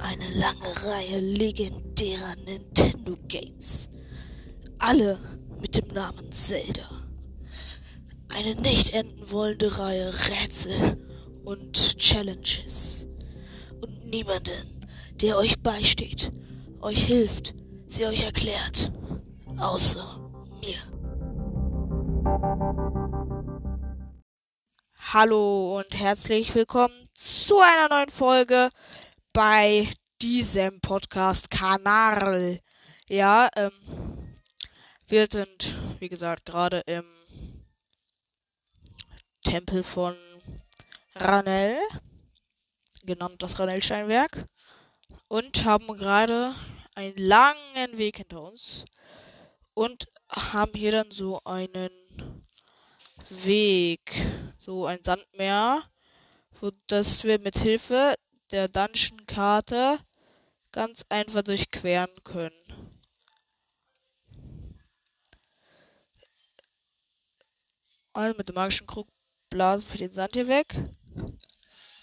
eine lange Reihe legendärer Nintendo Games. Alle mit dem Namen Zelda. Eine nicht enden wollende Reihe Rätsel und Challenges. Und niemanden, der euch beisteht, euch hilft, sie euch erklärt. Außer mir. Hallo und herzlich willkommen zu einer neuen Folge bei diesem Podcast-Kanal. Ja, ähm, wir sind, wie gesagt, gerade im Tempel von Ranel, genannt das Ranel-Steinwerk, und haben gerade einen langen Weg hinter uns und haben hier dann so einen Weg, so ein Sandmeer, wo dass wir mit Hilfe der Dungeon-Karte ganz einfach durchqueren können. Also mit dem magischen Krug blasen wir den Sand hier weg,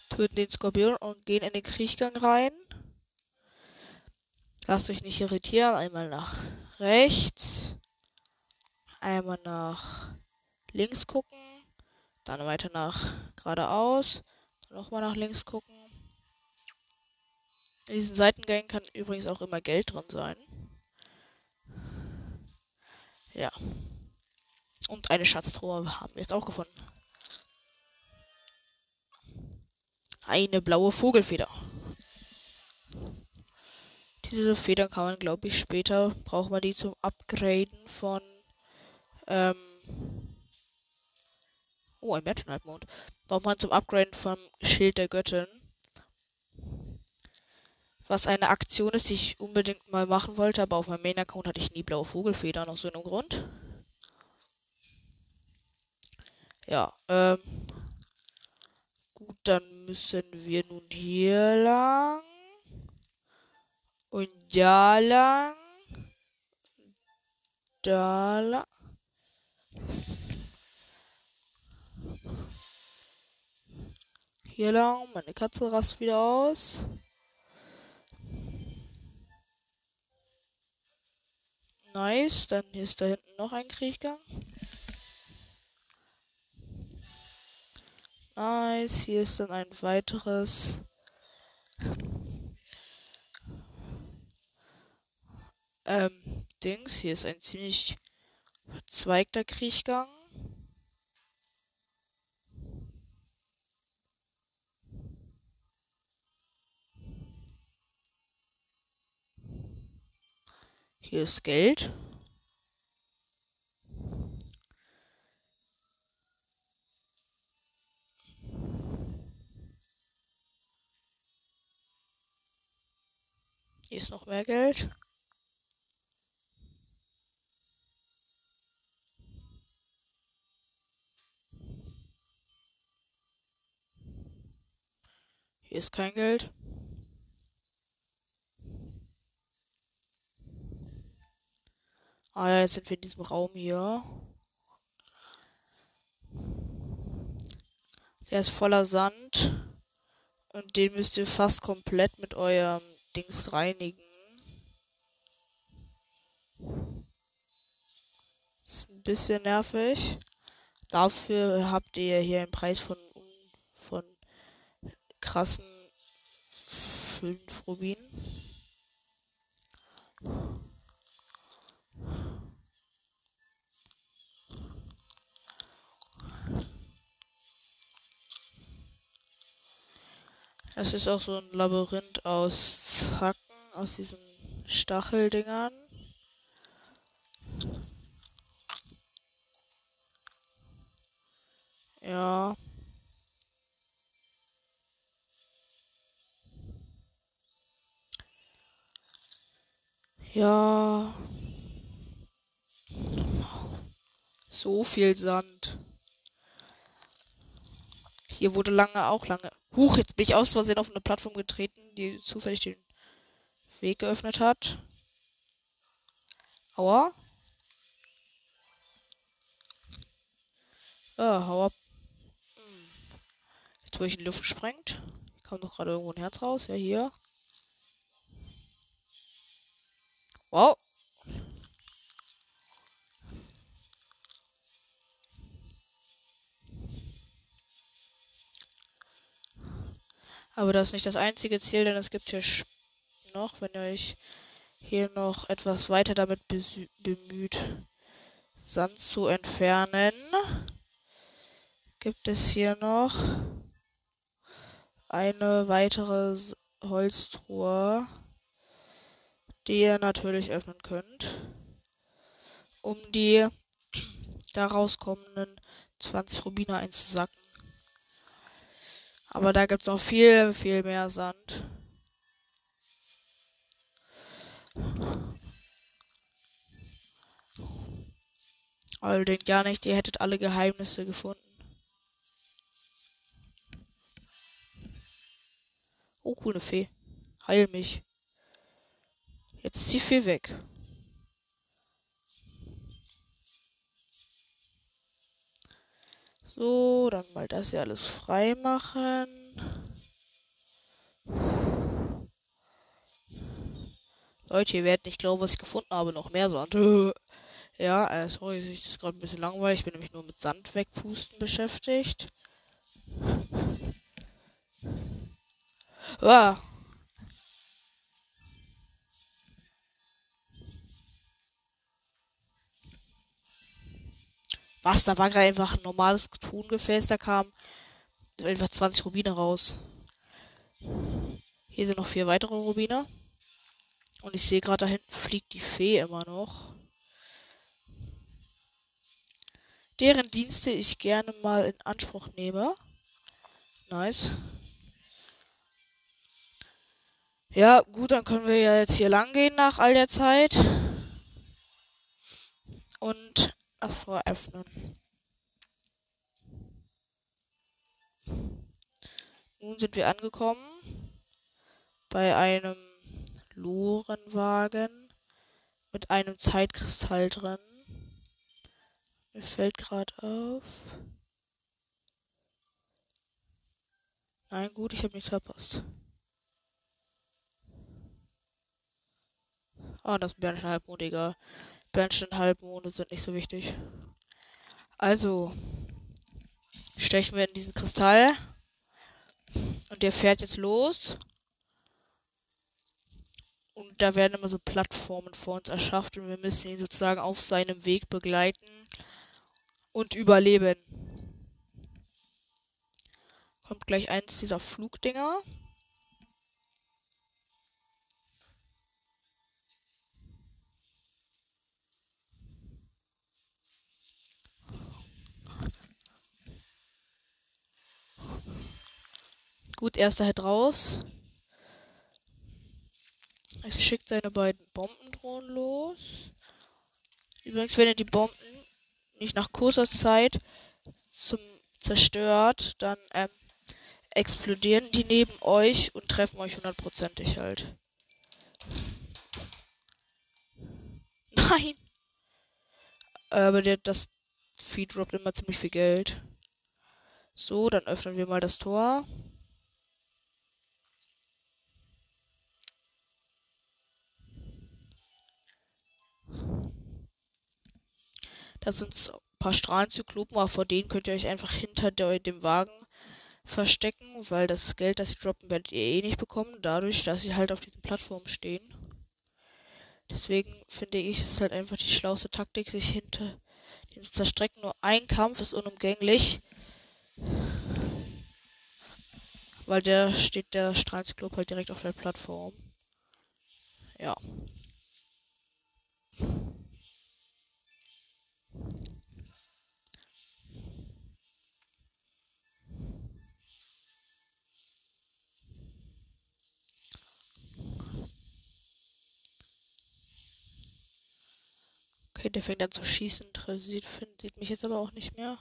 töten den Skorpion und gehen in den Kriechgang rein. Lasst euch nicht irritieren. Einmal nach rechts, einmal nach links gucken, dann weiter nach geradeaus, nochmal nach links gucken. In diesen Seitengängen kann übrigens auch immer Geld drin sein. Ja. Und eine Schatztruhe haben wir jetzt auch gefunden. Eine blaue Vogelfeder. Diese Federn kann man, glaube ich, später braucht man die zum Upgraden von ähm, Oh, ein Märchenhalbmond. Braucht man zum Upgraden vom Schild der Göttin. Was eine Aktion ist, die ich unbedingt mal machen wollte, aber auf meinem Main-Account hatte ich nie blaue Vogelfedern aus so einem Grund. Ja, ähm. Gut, dann müssen wir nun hier lang. Und da lang. Da lang. Hier lang. Meine Katze rast wieder aus. Nice. Dann ist da hinten noch ein Kriechgang. Nice. Hier ist dann ein weiteres. Ähm, Dings. Hier ist ein ziemlich verzweigter Kriechgang. Hier ist Geld. Hier ist noch mehr Geld. Hier ist kein Geld. Ah ja, jetzt sind wir in diesem Raum hier. Der ist voller Sand. Und den müsst ihr fast komplett mit eurem Dings reinigen. Ist ein bisschen nervig. Dafür habt ihr hier einen Preis von, von krassen 5 Rubinen. Es ist auch so ein Labyrinth aus Zacken, aus diesen Stacheldingern. Ja. Ja. So viel Sand. Hier wurde lange auch lange Huch, jetzt bin ich aus Versehen auf eine Plattform getreten, die zufällig den Weg geöffnet hat. Aua. Ah, hau ab. Jetzt wurde ich in die Luft gesprengt. Kommt doch gerade irgendwo ein Herz raus. Ja, hier. Wow. Aber das ist nicht das einzige Ziel, denn es gibt hier noch, wenn ihr euch hier noch etwas weiter damit bemüht, Sand zu entfernen, gibt es hier noch eine weitere Holztruhe, die ihr natürlich öffnen könnt, um die daraus kommenden 20 Rubine einzusacken. Aber da gibt es noch viel, viel mehr Sand. Also denkt gar nicht, ihr hättet alle Geheimnisse gefunden. Oh, coole Fee. Heil mich. Jetzt ist die Fee weg. So, dann mal das hier alles frei machen. Leute, ihr werdet nicht glauben, was ich gefunden habe. Noch mehr Sand. ja, äh, sorry, ich ist gerade ein bisschen langweilig. Ich bin nämlich nur mit Sand wegpusten beschäftigt. Ah. Was? Da war gerade einfach ein normales Tongefäß, da kam einfach 20 Rubine raus. Hier sind noch vier weitere Rubine. Und ich sehe gerade, da hinten fliegt die Fee immer noch. Deren Dienste ich gerne mal in Anspruch nehme. Nice. Ja, gut, dann können wir ja jetzt hier lang gehen nach all der Zeit. Und Tor öffnen. Nun sind wir angekommen bei einem Lorenwagen mit einem Zeitkristall drin. Mir fällt gerade auf. Nein, gut, ich habe nichts verpasst. Ah, das ist Bernstein Halbmond, egal. Bernstein Halbmonde sind nicht so wichtig. Also, stechen wir in diesen Kristall. Und der fährt jetzt los. Und da werden immer so Plattformen vor uns erschafft und wir müssen ihn sozusagen auf seinem Weg begleiten und überleben. Kommt gleich eins dieser Flugdinger. Gut, erster Head raus. Es schickt seine beiden Bombendrohnen los. Übrigens, wenn ihr die Bomben nicht nach kurzer Zeit zum zerstört, dann ähm, explodieren die neben euch und treffen euch hundertprozentig halt. Nein! Aber der, das Vieh droppt immer ziemlich viel Geld. So, dann öffnen wir mal das Tor. Da sind ein paar Strahlenzyklopen, aber vor denen könnt ihr euch einfach hinter der, dem Wagen verstecken, weil das Geld, das sie droppen, werdet ihr eh nicht bekommen, dadurch, dass sie halt auf diesen Plattformen stehen. Deswegen finde ich, es ist halt einfach die schlauste Taktik, sich hinter den zu zerstrecken. Nur ein Kampf ist unumgänglich. Weil der steht der Strahlzyklop halt direkt auf der Plattform. Ja. Okay, der fängt an zu schießen. Sieht, sieht mich jetzt aber auch nicht mehr.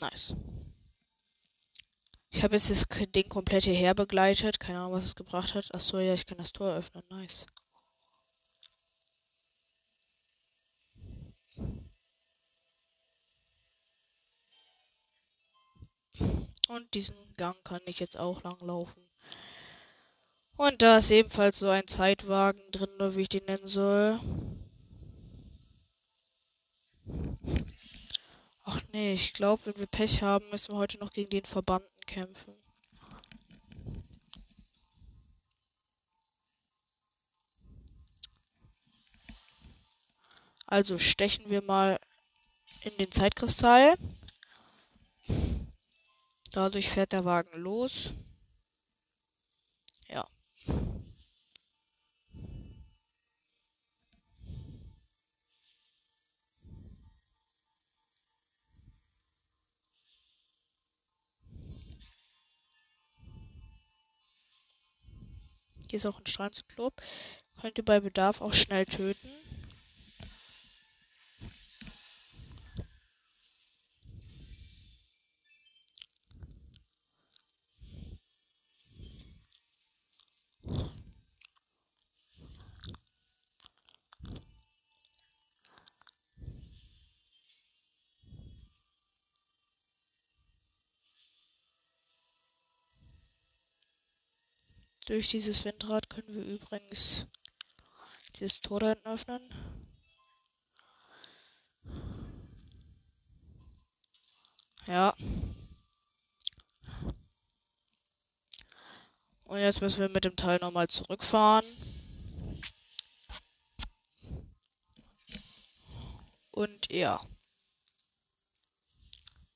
Nice. Ich habe jetzt das Ding komplett hierher begleitet. Keine Ahnung, was es gebracht hat. Achso, ja, ich kann das Tor öffnen. Nice. Und diesen Gang kann ich jetzt auch lang laufen. Und da ist ebenfalls so ein Zeitwagen drin, wie ich den nennen soll. Ach nee, ich glaube, wenn wir Pech haben, müssen wir heute noch gegen den Verbanden kämpfen. Also stechen wir mal in den Zeitkristall. Dadurch fährt der Wagen los. Ja. Hier ist auch ein Strandclub. Könnt ihr bei Bedarf auch schnell töten. Durch dieses Windrad können wir übrigens dieses Tor da hinten öffnen. Ja. Und jetzt müssen wir mit dem Teil nochmal zurückfahren. Und ja.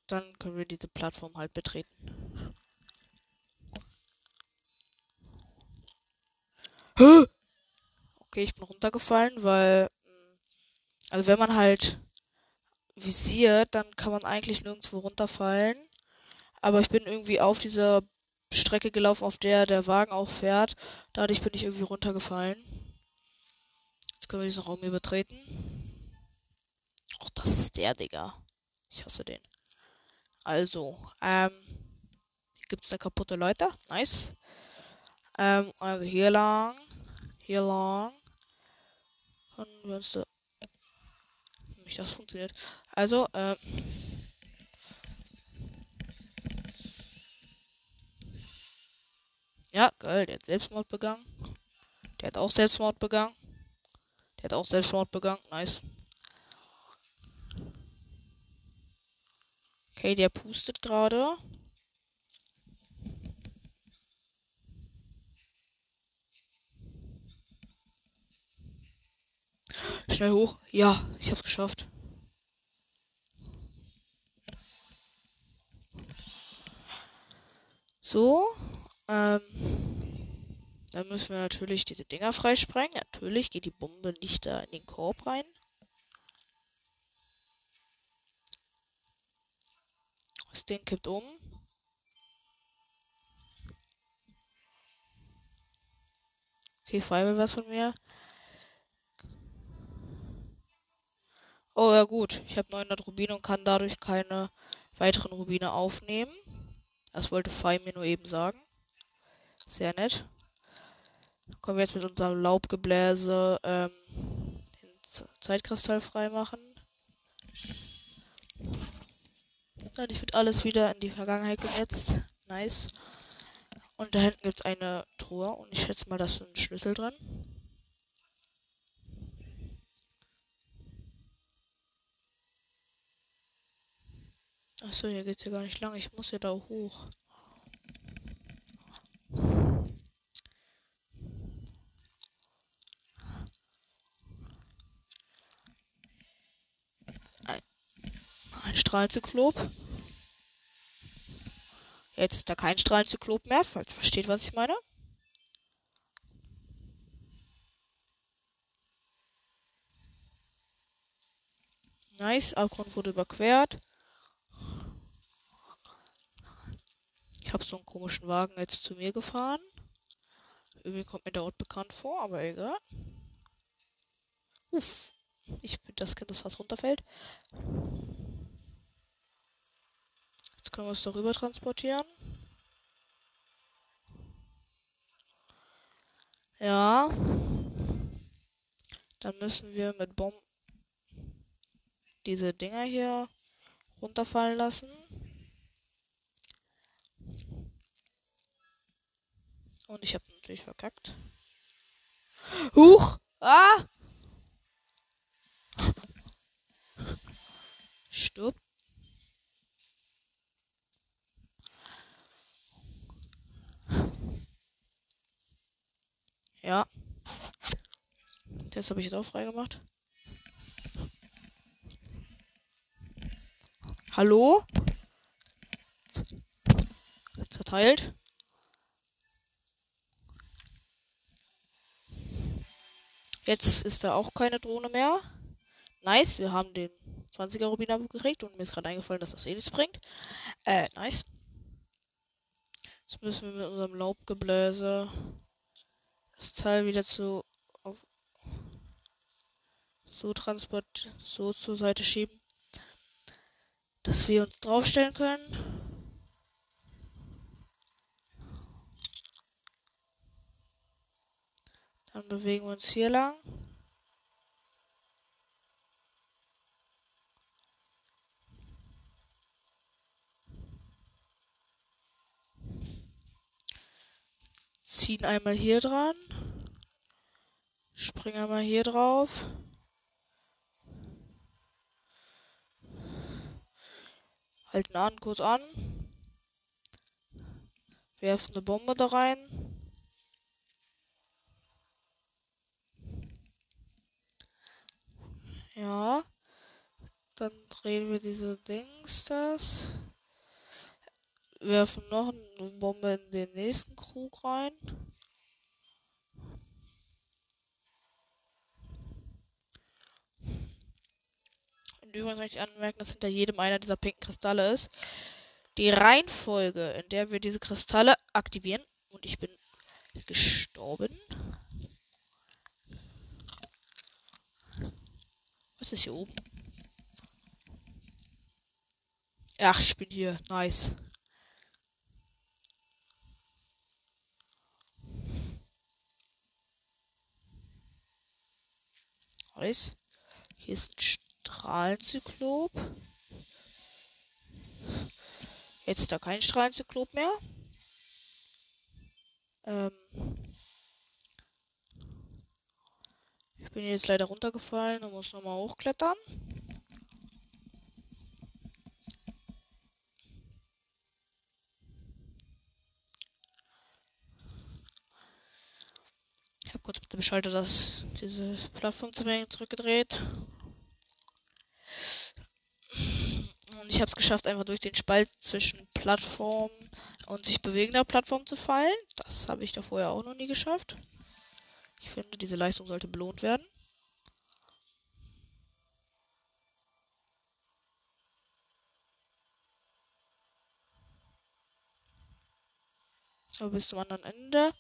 Dann können wir diese Plattform halt betreten. Okay, ich bin runtergefallen, weil. Mm, also, wenn man halt visiert, dann kann man eigentlich nirgendwo runterfallen. Aber ich bin irgendwie auf dieser Strecke gelaufen, auf der der Wagen auch fährt. Dadurch bin ich irgendwie runtergefallen. Jetzt können wir diesen Raum hier betreten. Ach, das ist der, Digga. Ich hasse den. Also, ähm, gibt's da kaputte Leute. Nice. Ähm, also hier lang hier lang. Können wir uns da. Nicht das funktioniert. Also, äh. Ja, geil, der hat Selbstmord begangen. Der hat auch Selbstmord begangen. Der hat auch Selbstmord begangen. Nice. Okay, der pustet gerade. Schnell hoch. Ja, ich hab's geschafft. So. Ähm. Dann müssen wir natürlich diese Dinger freisprengen. Natürlich geht die Bombe nicht da in den Korb rein. Das Ding kippt um. Okay, Feuer was von mir. Oh ja gut, ich habe 900 Rubine und kann dadurch keine weiteren Rubine aufnehmen. Das wollte Fei mir nur eben sagen. Sehr nett. Können wir jetzt mit unserem Laubgebläse ähm, den Zeitkristall freimachen. Dadurch wird alles wieder in die Vergangenheit genetzt. Nice. Und da hinten gibt es eine Truhe und ich schätze mal, da ist ein Schlüssel dran. Achso, hier geht's ja gar nicht lang. Ich muss ja da hoch. Ein, Strahlenzyklop. Jetzt ist da kein Strahlenzyklop mehr, falls ihr versteht, was ich meine. Nice, Abgrund wurde überquert. Ich habe so einen komischen Wagen jetzt zu mir gefahren. Irgendwie kommt mir der Ort bekannt vor, aber egal. Uff. Ich bin das Kind, das fast runterfällt. Jetzt können wir es darüber transportieren. Ja. Dann müssen wir mit Bomben diese Dinger hier runterfallen lassen. Und ich habe natürlich verkackt. Huch! Ah! Stopp. Ja. Das habe ich jetzt auch freigemacht. Hallo? Zerteilt. Jetzt ist da auch keine Drohne mehr. Nice, wir haben den 20er Rubin abgekriegt und mir ist gerade eingefallen, dass das eh nichts bringt. Äh, nice. Jetzt müssen wir mit unserem Laubgebläse das Teil wieder zu auf, so transport so zur Seite schieben, dass wir uns draufstellen können. Dann bewegen wir uns hier lang. Ziehen einmal hier dran. Springen einmal hier drauf. Halten an, kurz an. Werfen eine Bombe da rein. Ja. Dann drehen wir diese Dings das. Werfen noch eine Bombe in den nächsten Krug rein. Und übrigens möchte ich anmerken, dass hinter jedem einer dieser pinken Kristalle ist. Die Reihenfolge, in der wir diese Kristalle aktivieren. Und ich bin gestorben. Was ist hier oben? Ach, ich bin hier. Nice. Nice. Hier ist ein Strahlenzyklop. Jetzt ist da kein Strahlenzyklop mehr. Ähm. Ich bin jetzt leider runtergefallen und muss nochmal hochklettern. Ich habe kurz mit dem Schalter das, diese Plattform zu mir zurückgedreht. Und ich habe es geschafft, einfach durch den Spalt zwischen Plattform und sich bewegender Plattform zu fallen. Das habe ich da vorher auch noch nie geschafft. Finde, diese Leistung sollte belohnt werden. Aber bis zum anderen Ende.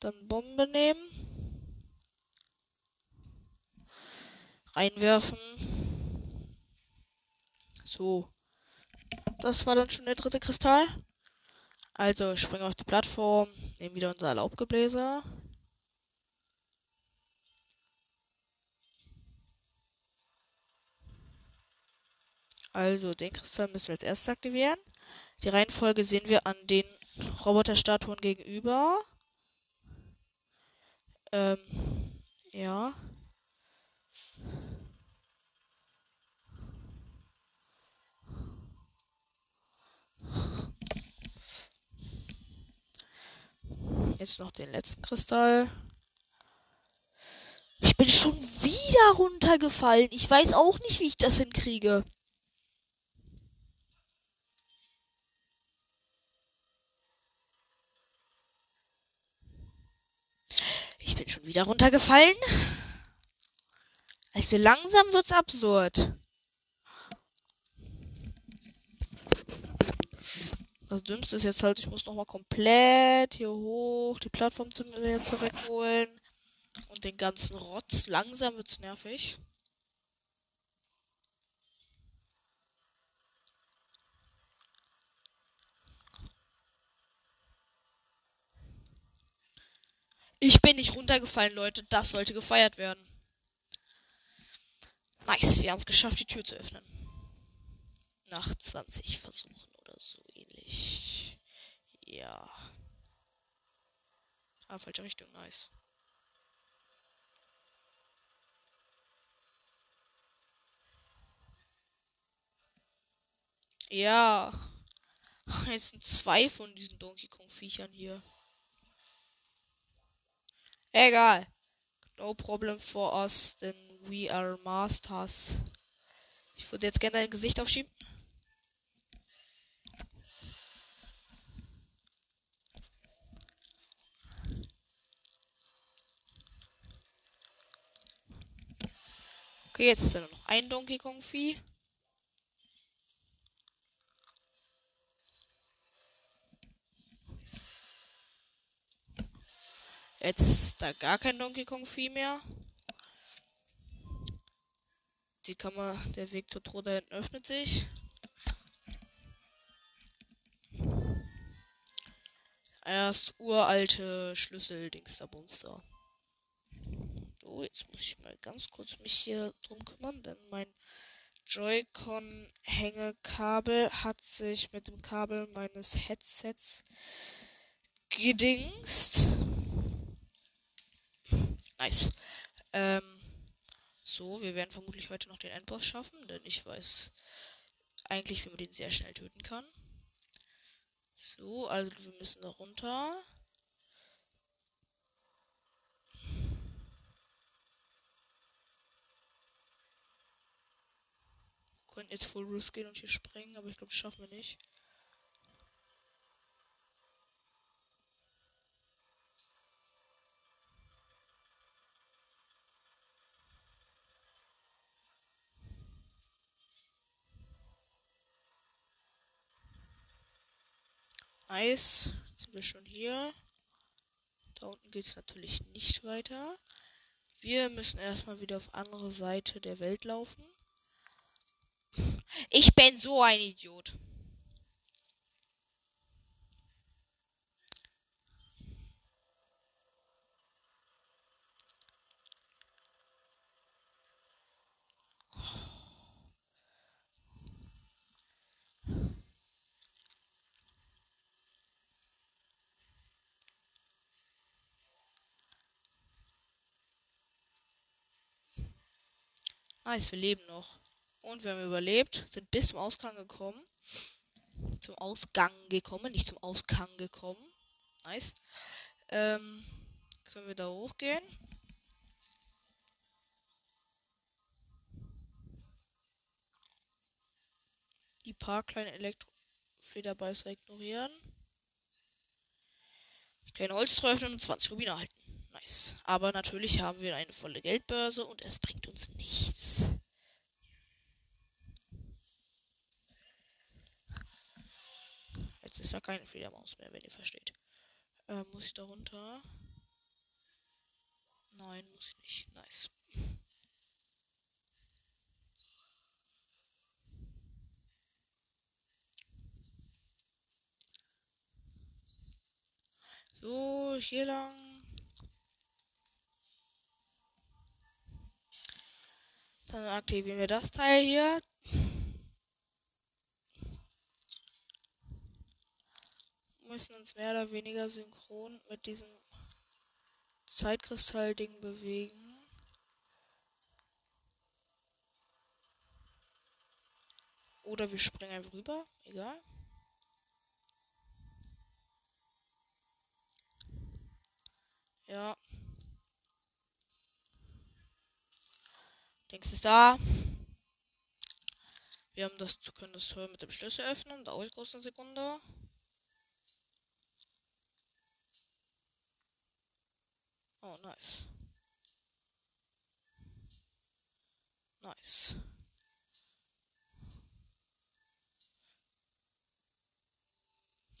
Dann Bombe nehmen. Reinwerfen. So. Das war dann schon der dritte Kristall. Also springen auf die Plattform. Nehmen wieder unser Laubgebläse. Also den Kristall müssen wir als erstes aktivieren. Die Reihenfolge sehen wir an den Roboterstatuen gegenüber. Ähm, ja. Jetzt noch den letzten Kristall. Ich bin schon wieder runtergefallen. Ich weiß auch nicht, wie ich das hinkriege. Ich bin schon wieder runtergefallen. Also langsam wird's absurd. Das Dümmste ist jetzt halt, ich muss nochmal komplett hier hoch die Plattform zu mir zurückholen. Und den ganzen Rotz. Langsam wird's nervig. Ich bin nicht runtergefallen, Leute. Das sollte gefeiert werden. Nice, wir haben es geschafft, die Tür zu öffnen. Nach 20 Versuchen oder so ähnlich. Ja. Ah, falsche Richtung, nice. Ja. Jetzt sind zwei von diesen Donkey Kong Viechern hier. Egal. No problem for us, denn we are masters. Ich würde jetzt gerne ein Gesicht aufschieben. Okay, jetzt ist ja noch ein Donkey Kong Vieh. Jetzt ist da gar kein Donkey Kong Vieh mehr. Die Kammer, der Weg zur Truhe da öffnet sich. Erst uralte Schlüssel-Dings da Bumster. So, jetzt muss ich mal ganz kurz mich hier drum kümmern, denn mein Joy-Con-Hängekabel hat sich mit dem Kabel meines Headsets gedingst. Nice. Ähm, so, wir werden vermutlich heute noch den Endboss schaffen, denn ich weiß eigentlich, wie man den sehr schnell töten kann. So, also wir müssen da runter. Wir können jetzt Full Risk gehen und hier springen, aber ich glaube, das schaffen wir nicht. Nice. Jetzt sind wir schon hier. Da unten geht es natürlich nicht weiter. Wir müssen erstmal wieder auf andere Seite der Welt laufen. Ich bin so ein Idiot. Nice, wir leben noch. Und wir haben überlebt, sind bis zum Ausgang gekommen. Zum Ausgang gekommen, nicht zum Ausgang gekommen. Nice. Ähm, können wir da hochgehen? Die paar kleinen Elektroflederbeißer ignorieren. Kleine Holztreue öffnen und 20 Rubine halten. Nice. Aber natürlich haben wir eine volle Geldbörse und es bringt uns nichts. Jetzt ist ja keine Fledermaus mehr, wenn ihr versteht. Äh, muss ich da runter? Nein, muss ich nicht. Nice. So, hier lang. Dann aktivieren wir das Teil hier. Müssen uns mehr oder weniger synchron mit diesem Zeitkristall-Ding bewegen. Oder wir springen einfach rüber. Egal. Ja. Dings ist da. Wir haben das, können das Tor mit dem Schlüssel öffnen. Dauert kurz eine Sekunde. Oh, nice. Nice.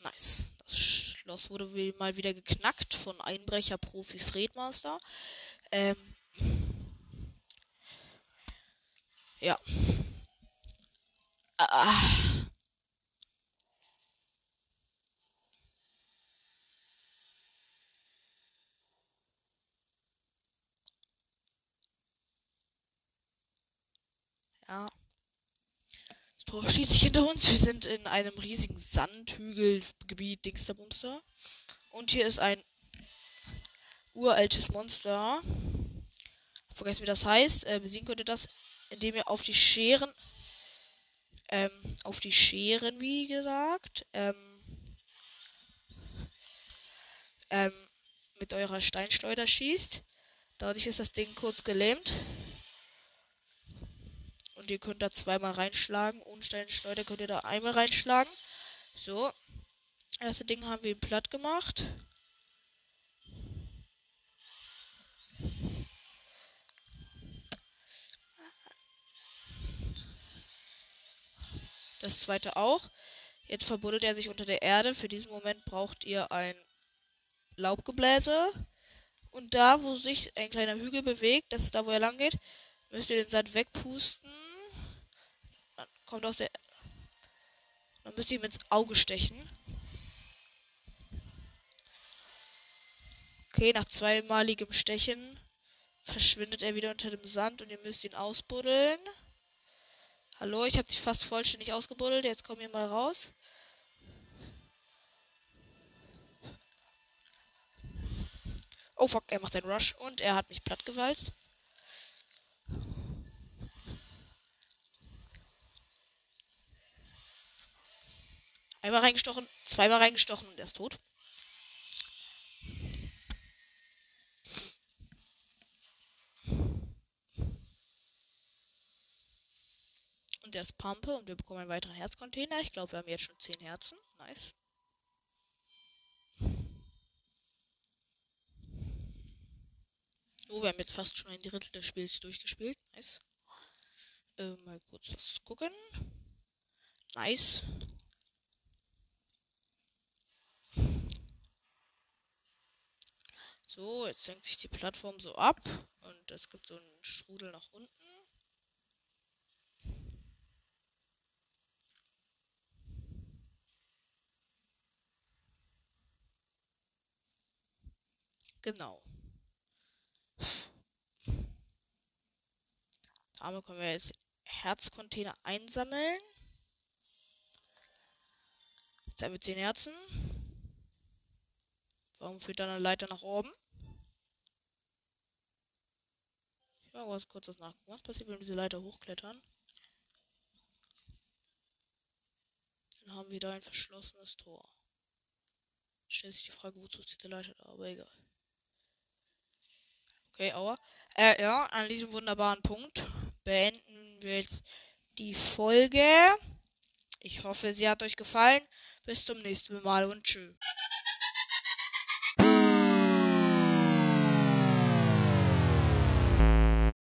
Nice. Das Schloss wurde mal wieder geknackt von Einbrecher-Profi Fredmaster. Ähm, ja. Ah. Ja. Das Tor schließt sich hinter uns. Wir sind in einem riesigen Sandhügelgebiet Dingsterbumster. Und hier ist ein uraltes Monster. Vergessen, wie das heißt. Äh, besiegen könnt ihr das, indem ihr auf die Scheren. Ähm, auf die Scheren, wie gesagt. Ähm, ähm, mit eurer Steinschleuder schießt. Dadurch ist das Ding kurz gelähmt. Und ihr könnt da zweimal reinschlagen. Ohne Steinschleuder könnt ihr da einmal reinschlagen. So. Erste Ding haben wir platt gemacht. Das zweite auch. Jetzt verbuddelt er sich unter der Erde. Für diesen Moment braucht ihr ein Laubgebläse. Und da, wo sich ein kleiner Hügel bewegt, das ist da, wo er lang geht, müsst ihr den Sand wegpusten. Dann kommt aus der. Dann müsst ihr ihm ins Auge stechen. Okay, nach zweimaligem Stechen verschwindet er wieder unter dem Sand und ihr müsst ihn ausbuddeln. Hallo, ich habe dich fast vollständig ausgebuddelt. Jetzt komm hier mal raus. Oh fuck, er macht einen Rush und er hat mich plattgewalzt. Einmal reingestochen, zweimal reingestochen und er ist tot. Der ist Pampe und wir bekommen einen weiteren Herzcontainer. Ich glaube, wir haben jetzt schon 10 Herzen. Nice. Oh, wir haben jetzt fast schon ein Drittel des Spiels durchgespielt. Nice. Äh, mal kurz was gucken. Nice. So, jetzt senkt sich die Plattform so ab und es gibt so einen Strudel nach unten. Genau. Damit können wir jetzt Herzcontainer einsammeln. Jetzt haben wir 10 Herzen. Warum führt dann eine Leiter nach oben? Ich mal was kurz das nachgucken. Was passiert, wenn wir diese Leiter hochklettern? Dann haben wir da ein verschlossenes Tor. Stellt sich die Frage, wozu ist diese Leiter da, aber egal. Okay, aua. Äh, ja, an diesem wunderbaren Punkt beenden wir jetzt die Folge. Ich hoffe, sie hat euch gefallen. Bis zum nächsten Mal und tschüss.